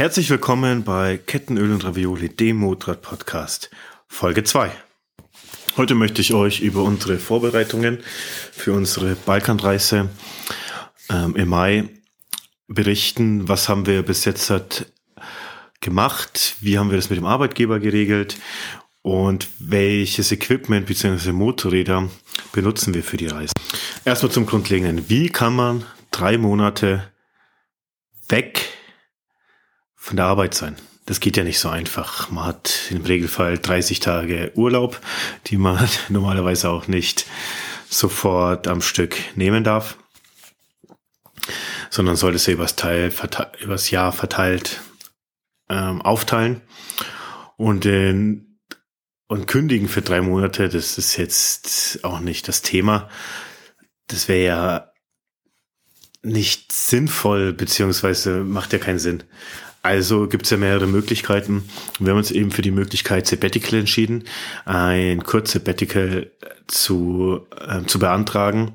Herzlich willkommen bei Kettenöl und Ravioli, dem Motorrad Podcast, Folge 2. Heute möchte ich euch über unsere Vorbereitungen für unsere Balkanreise ähm, im Mai berichten. Was haben wir bis jetzt hat gemacht? Wie haben wir das mit dem Arbeitgeber geregelt? Und welches Equipment bzw. Motorräder benutzen wir für die Reise? Erstmal zum Grundlegenden. Wie kann man drei Monate weg von der Arbeit sein. Das geht ja nicht so einfach. Man hat im Regelfall 30 Tage Urlaub, die man normalerweise auch nicht sofort am Stück nehmen darf, sondern sollte es übers, Teil, übers Jahr verteilt ähm, aufteilen. Und, äh, und kündigen für drei Monate, das ist jetzt auch nicht das Thema. Das wäre ja nicht sinnvoll, beziehungsweise macht ja keinen Sinn. Also gibt es ja mehrere Möglichkeiten. Wir haben uns eben für die Möglichkeit Sabbatical entschieden, ein kurzes Sabbatical zu, äh, zu beantragen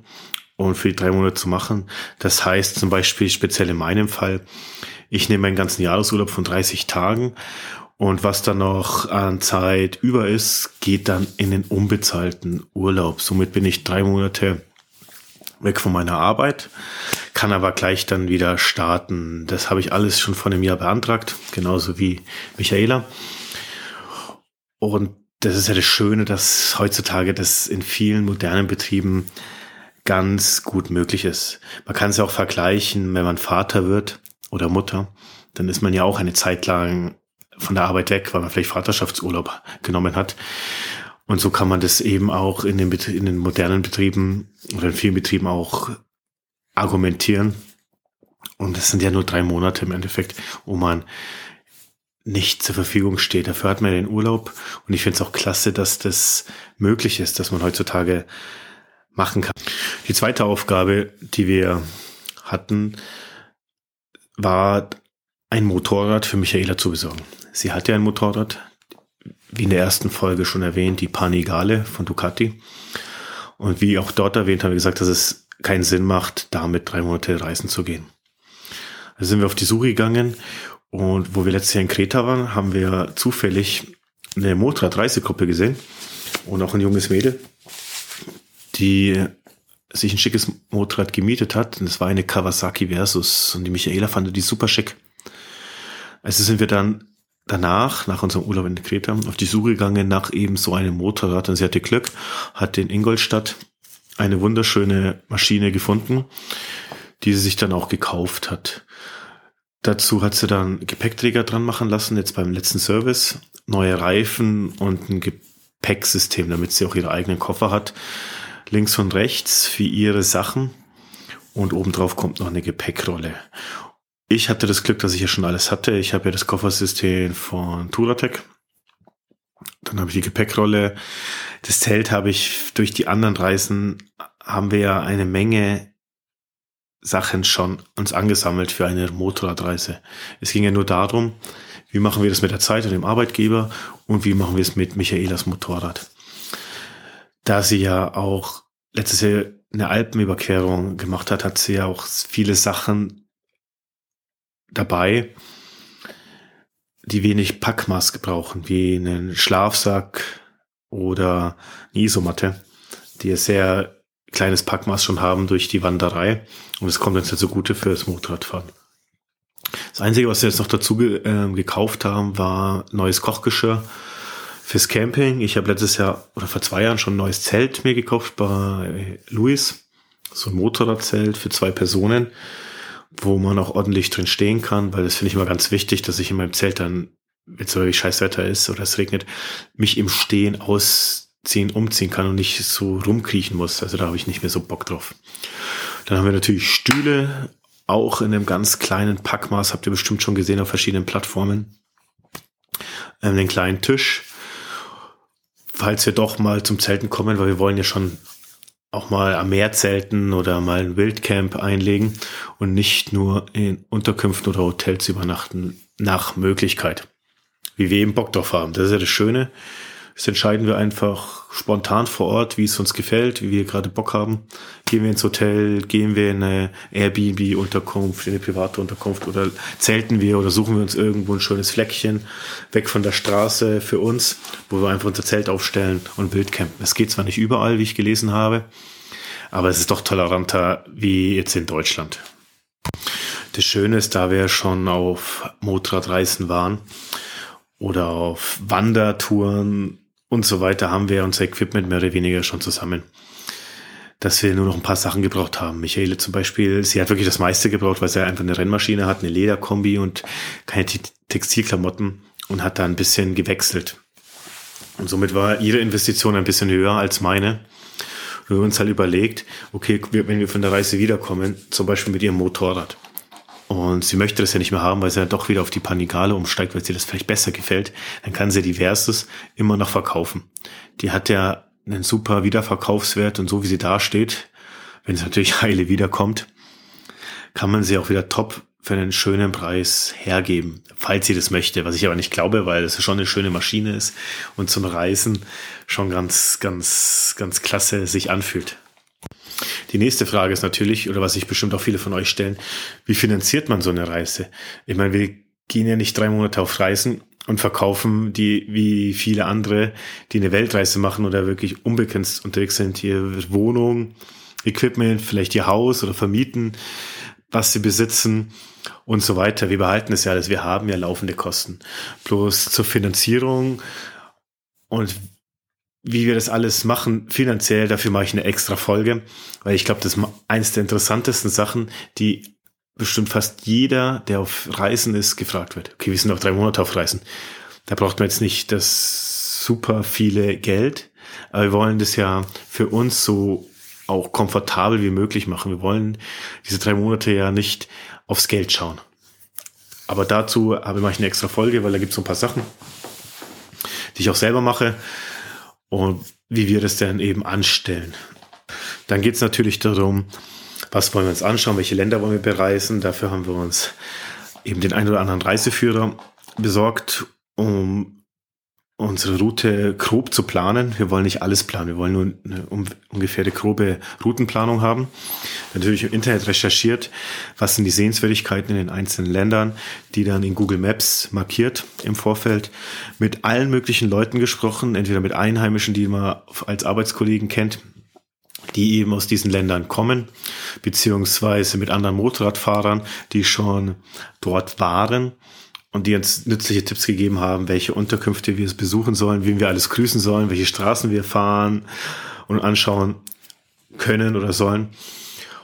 und für die drei Monate zu machen. Das heißt zum Beispiel speziell in meinem Fall, ich nehme meinen ganzen Jahresurlaub von 30 Tagen und was dann noch an Zeit über ist, geht dann in den unbezahlten Urlaub. Somit bin ich drei Monate weg von meiner Arbeit, kann aber gleich dann wieder starten. Das habe ich alles schon vor einem Jahr beantragt, genauso wie Michaela. Und das ist ja das Schöne, dass heutzutage das in vielen modernen Betrieben ganz gut möglich ist. Man kann es ja auch vergleichen, wenn man Vater wird oder Mutter, dann ist man ja auch eine Zeit lang von der Arbeit weg, weil man vielleicht Vaterschaftsurlaub genommen hat. Und so kann man das eben auch in den, in den modernen Betrieben oder in vielen Betrieben auch argumentieren. Und es sind ja nur drei Monate im Endeffekt, wo man nicht zur Verfügung steht. Dafür hat man den Urlaub. Und ich finde es auch klasse, dass das möglich ist, dass man heutzutage machen kann. Die zweite Aufgabe, die wir hatten, war ein Motorrad für Michaela zu besorgen. Sie hat ja ein Motorrad, wie in der ersten Folge schon erwähnt, die Panigale von Ducati. Und wie auch dort erwähnt, haben wir gesagt, dass es keinen Sinn macht, damit drei Monate reisen zu gehen. Also sind wir auf die Suche gegangen und wo wir letztes Jahr in Kreta waren, haben wir zufällig eine Motorradreisegruppe gesehen und auch ein junges Mädel, die sich ein schickes Motorrad gemietet hat. Und es war eine Kawasaki Versus und die Michaela fand die super schick. Also sind wir dann danach, nach unserem Urlaub in Kreta, auf die Suche gegangen nach eben so einem Motorrad. Und sie hatte Glück, hat in Ingolstadt eine wunderschöne Maschine gefunden, die sie sich dann auch gekauft hat. Dazu hat sie dann Gepäckträger dran machen lassen, jetzt beim letzten Service, neue Reifen und ein Gepäcksystem, damit sie auch ihre eigenen Koffer hat. Links und rechts für ihre Sachen. Und obendrauf kommt noch eine Gepäckrolle. Ich hatte das Glück, dass ich ja schon alles hatte. Ich habe ja das Koffersystem von Turatec. Dann habe ich die Gepäckrolle. Das Zelt habe ich durch die anderen Reisen, haben wir ja eine Menge Sachen schon uns angesammelt für eine Motorradreise. Es ging ja nur darum, wie machen wir das mit der Zeit und dem Arbeitgeber und wie machen wir es mit Michaelas Motorrad. Da sie ja auch letztes Jahr eine Alpenüberquerung gemacht hat, hat sie ja auch viele Sachen dabei, die wenig Packmaß gebrauchen, wie einen Schlafsack oder eine Isomatte, die ein sehr kleines Packmaß schon haben durch die Wanderei. Und es kommt uns jetzt zugute das Motorradfahren. Das Einzige, was wir jetzt noch dazu ge äh, gekauft haben, war neues Kochgeschirr fürs Camping. Ich habe letztes Jahr oder vor zwei Jahren schon ein neues Zelt mir gekauft bei Louis. So ein Motorradzelt für zwei Personen wo man auch ordentlich drin stehen kann, weil das finde ich immer ganz wichtig, dass ich in meinem Zelt dann, wenn es wirklich scheiß Wetter ist oder es regnet, mich im Stehen ausziehen, umziehen kann und nicht so rumkriechen muss. Also da habe ich nicht mehr so Bock drauf. Dann haben wir natürlich Stühle, auch in einem ganz kleinen Packmaß, habt ihr bestimmt schon gesehen auf verschiedenen Plattformen. Ähm, einen kleinen Tisch, falls wir doch mal zum Zelten kommen, weil wir wollen ja schon auch mal am Meer zelten oder mal ein Wildcamp einlegen und nicht nur in Unterkünften oder Hotels übernachten nach Möglichkeit. Wie wir eben Bock drauf haben. Das ist ja das Schöne. Das entscheiden wir einfach spontan vor Ort, wie es uns gefällt, wie wir gerade Bock haben. Gehen wir ins Hotel, gehen wir in eine Airbnb-Unterkunft, in eine private Unterkunft oder zelten wir oder suchen wir uns irgendwo ein schönes Fleckchen weg von der Straße für uns, wo wir einfach unser Zelt aufstellen und Wildcampen. Es geht zwar nicht überall, wie ich gelesen habe, aber es ist doch toleranter wie jetzt in Deutschland. Das Schöne ist, da wir schon auf Motorradreisen waren oder auf Wandertouren und so weiter haben wir unser Equipment mehr oder weniger schon zusammen. Dass wir nur noch ein paar Sachen gebraucht haben. Michaele zum Beispiel, sie hat wirklich das meiste gebraucht, weil sie einfach eine Rennmaschine hat, eine Lederkombi und keine Textilklamotten und hat da ein bisschen gewechselt. Und somit war ihre Investition ein bisschen höher als meine. Wir haben uns halt überlegt, okay, wenn wir von der Reise wiederkommen, zum Beispiel mit ihrem Motorrad, und sie möchte das ja nicht mehr haben, weil sie dann doch wieder auf die Panigale umsteigt, weil sie das vielleicht besser gefällt. Dann kann sie die Versus immer noch verkaufen. Die hat ja einen super Wiederverkaufswert und so wie sie da steht, wenn es natürlich heile wiederkommt, kann man sie auch wieder top für einen schönen Preis hergeben, falls sie das möchte, was ich aber nicht glaube, weil es schon eine schöne Maschine ist und zum Reisen schon ganz, ganz, ganz klasse sich anfühlt. Die nächste Frage ist natürlich, oder was sich bestimmt auch viele von euch stellen, wie finanziert man so eine Reise? Ich meine, wir gehen ja nicht drei Monate auf Reisen und verkaufen die wie viele andere, die eine Weltreise machen oder wirklich unbegrenzt unterwegs sind, hier Wohnung, Equipment, vielleicht ihr Haus oder vermieten, was sie besitzen und so weiter. Wir behalten es ja alles. Wir haben ja laufende Kosten. Bloß zur Finanzierung und wie wir das alles machen, finanziell, dafür mache ich eine extra Folge, weil ich glaube, das ist eines der interessantesten Sachen, die bestimmt fast jeder, der auf Reisen ist, gefragt wird. Okay, wir sind noch drei Monate auf Reisen. Da braucht man jetzt nicht das super viele Geld, aber wir wollen das ja für uns so auch komfortabel wie möglich machen. Wir wollen diese drei Monate ja nicht aufs Geld schauen. Aber dazu habe ich eine extra Folge, weil da gibt es so ein paar Sachen, die ich auch selber mache und wie wir das dann eben anstellen. Dann geht es natürlich darum, was wollen wir uns anschauen, welche Länder wollen wir bereisen. Dafür haben wir uns eben den ein oder anderen Reiseführer besorgt, um unsere Route grob zu planen. Wir wollen nicht alles planen, wir wollen nur eine ungefähre grobe Routenplanung haben. Natürlich im Internet recherchiert, was sind die Sehenswürdigkeiten in den einzelnen Ländern, die dann in Google Maps markiert im Vorfeld. Mit allen möglichen Leuten gesprochen, entweder mit Einheimischen, die man als Arbeitskollegen kennt, die eben aus diesen Ländern kommen, beziehungsweise mit anderen Motorradfahrern, die schon dort waren und die uns nützliche Tipps gegeben haben, welche Unterkünfte wir besuchen sollen, wen wir alles grüßen sollen, welche Straßen wir fahren und anschauen können oder sollen.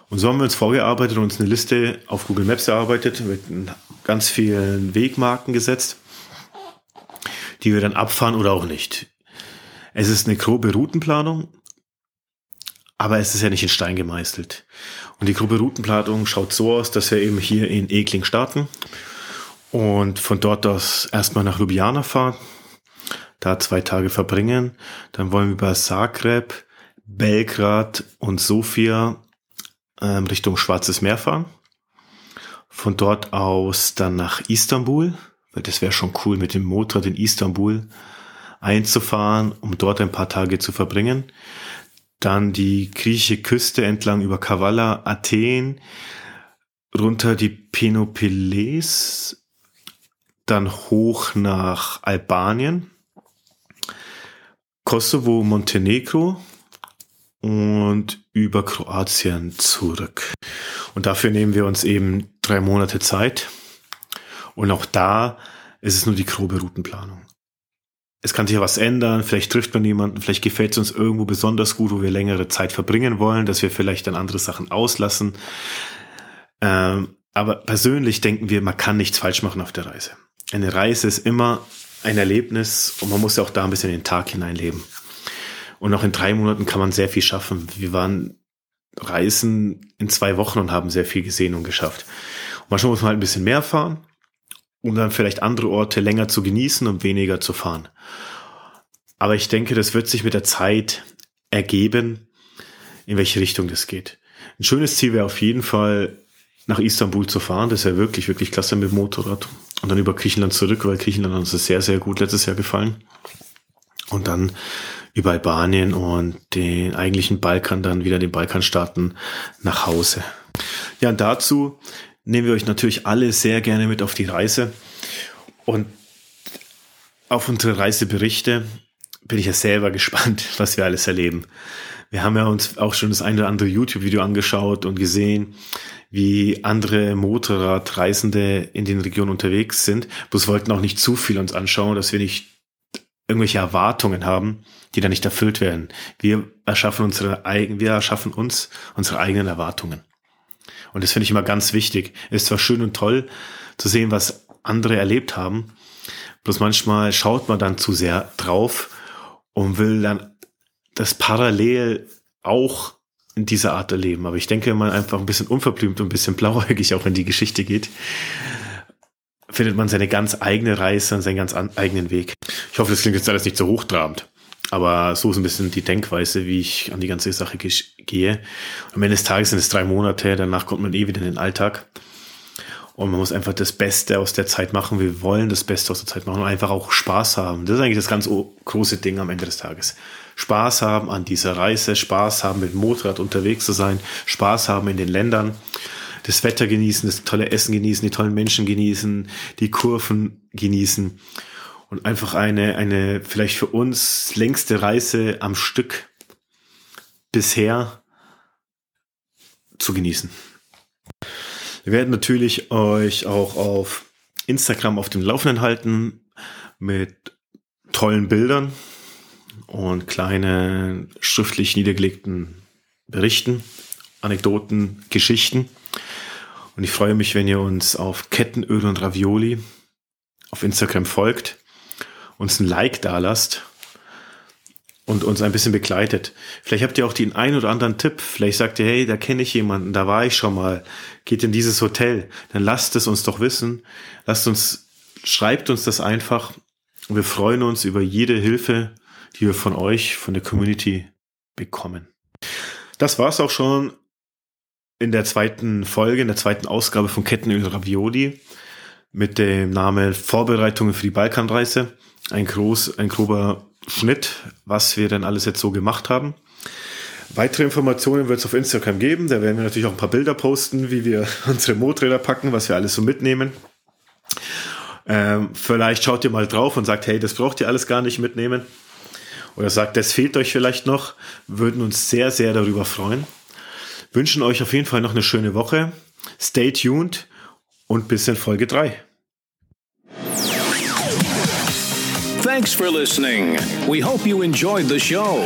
Und so haben wir uns vorgearbeitet und uns eine Liste auf Google Maps erarbeitet, mit ganz vielen Wegmarken gesetzt, die wir dann abfahren oder auch nicht. Es ist eine grobe Routenplanung, aber es ist ja nicht in Stein gemeißelt. Und die grobe Routenplanung schaut so aus, dass wir eben hier in Ekling starten und von dort aus erstmal nach Ljubljana fahren, da zwei Tage verbringen. Dann wollen wir über Zagreb, Belgrad und Sofia ähm, Richtung Schwarzes Meer fahren. Von dort aus dann nach Istanbul, weil das wäre schon cool, mit dem Motorrad in Istanbul einzufahren, um dort ein paar Tage zu verbringen. Dann die griechische Küste entlang über Kavala, Athen, runter die Penopeles, dann hoch nach Albanien, Kosovo, Montenegro und über Kroatien zurück. Und dafür nehmen wir uns eben drei Monate Zeit. Und auch da ist es nur die grobe Routenplanung. Es kann sich ja was ändern, vielleicht trifft man jemanden, vielleicht gefällt es uns irgendwo besonders gut, wo wir längere Zeit verbringen wollen, dass wir vielleicht dann andere Sachen auslassen. Ähm, aber persönlich denken wir, man kann nichts falsch machen auf der Reise eine Reise ist immer ein Erlebnis und man muss ja auch da ein bisschen in den Tag hineinleben. Und auch in drei Monaten kann man sehr viel schaffen. Wir waren reisen in zwei Wochen und haben sehr viel gesehen und geschafft. Und manchmal muss man halt ein bisschen mehr fahren, um dann vielleicht andere Orte länger zu genießen und weniger zu fahren. Aber ich denke, das wird sich mit der Zeit ergeben, in welche Richtung das geht. Ein schönes Ziel wäre auf jeden Fall, nach Istanbul zu fahren. Das wäre wirklich, wirklich klasse mit dem Motorrad und dann über Griechenland zurück, weil Griechenland uns ist sehr, sehr gut letztes Jahr gefallen. und dann über Albanien und den eigentlichen Balkan dann wieder den Balkanstaaten nach Hause. Ja, und dazu nehmen wir euch natürlich alle sehr gerne mit auf die Reise und auf unsere Reiseberichte bin ich ja selber gespannt, was wir alles erleben. Wir haben ja uns auch schon das eine oder andere YouTube-Video angeschaut und gesehen, wie andere Motorradreisende in den Regionen unterwegs sind. Bloß wollten auch nicht zu viel uns anschauen, dass wir nicht irgendwelche Erwartungen haben, die dann nicht erfüllt werden. Wir erschaffen unsere eigenen, wir erschaffen uns unsere eigenen Erwartungen. Und das finde ich immer ganz wichtig. Ist zwar schön und toll zu sehen, was andere erlebt haben, bloß manchmal schaut man dann zu sehr drauf und will dann das parallel auch in dieser Art erleben. Aber ich denke, wenn man einfach ein bisschen unverblümt und ein bisschen blauäugig auch in die Geschichte geht, findet man seine ganz eigene Reise und seinen ganz eigenen Weg. Ich hoffe, das klingt jetzt alles nicht so hochtrabend. Aber so ist ein bisschen die Denkweise, wie ich an die ganze Sache gehe. Am Ende des Tages sind es drei Monate, danach kommt man eh wieder in den Alltag. Und man muss einfach das Beste aus der Zeit machen. Wir wollen das Beste aus der Zeit machen und einfach auch Spaß haben. Das ist eigentlich das ganz große Ding am Ende des Tages. Spaß haben an dieser Reise, Spaß haben mit Motorrad unterwegs zu sein, Spaß haben in den Ländern, das Wetter genießen, das tolle Essen genießen, die tollen Menschen genießen, die Kurven genießen und einfach eine, eine vielleicht für uns längste Reise am Stück bisher zu genießen. Wir werden natürlich euch auch auf Instagram auf dem Laufenden halten mit tollen Bildern und kleine schriftlich niedergelegten Berichten, Anekdoten, Geschichten. Und ich freue mich, wenn ihr uns auf Kettenöl und Ravioli auf Instagram folgt, uns ein Like da lasst und uns ein bisschen begleitet. Vielleicht habt ihr auch den einen oder anderen Tipp. Vielleicht sagt ihr, hey, da kenne ich jemanden, da war ich schon mal. Geht in dieses Hotel. Dann lasst es uns doch wissen. Lasst uns, schreibt uns das einfach. Wir freuen uns über jede Hilfe, die wir von euch, von der Community bekommen. Das war's auch schon in der zweiten Folge, in der zweiten Ausgabe von Kettenöl Ravioli mit dem Namen Vorbereitungen für die Balkanreise. Ein groß, ein grober Schnitt, was wir denn alles jetzt so gemacht haben. Weitere Informationen wird es auf Instagram geben. Da werden wir natürlich auch ein paar Bilder posten, wie wir unsere Motorräder packen, was wir alles so mitnehmen. Ähm, vielleicht schaut ihr mal drauf und sagt, hey, das braucht ihr alles gar nicht mitnehmen. Oder sagt, das fehlt euch vielleicht noch. Würden uns sehr, sehr darüber freuen. Wünschen euch auf jeden Fall noch eine schöne Woche. Stay tuned und bis in Folge 3. Thanks for listening. We hope you enjoyed the show.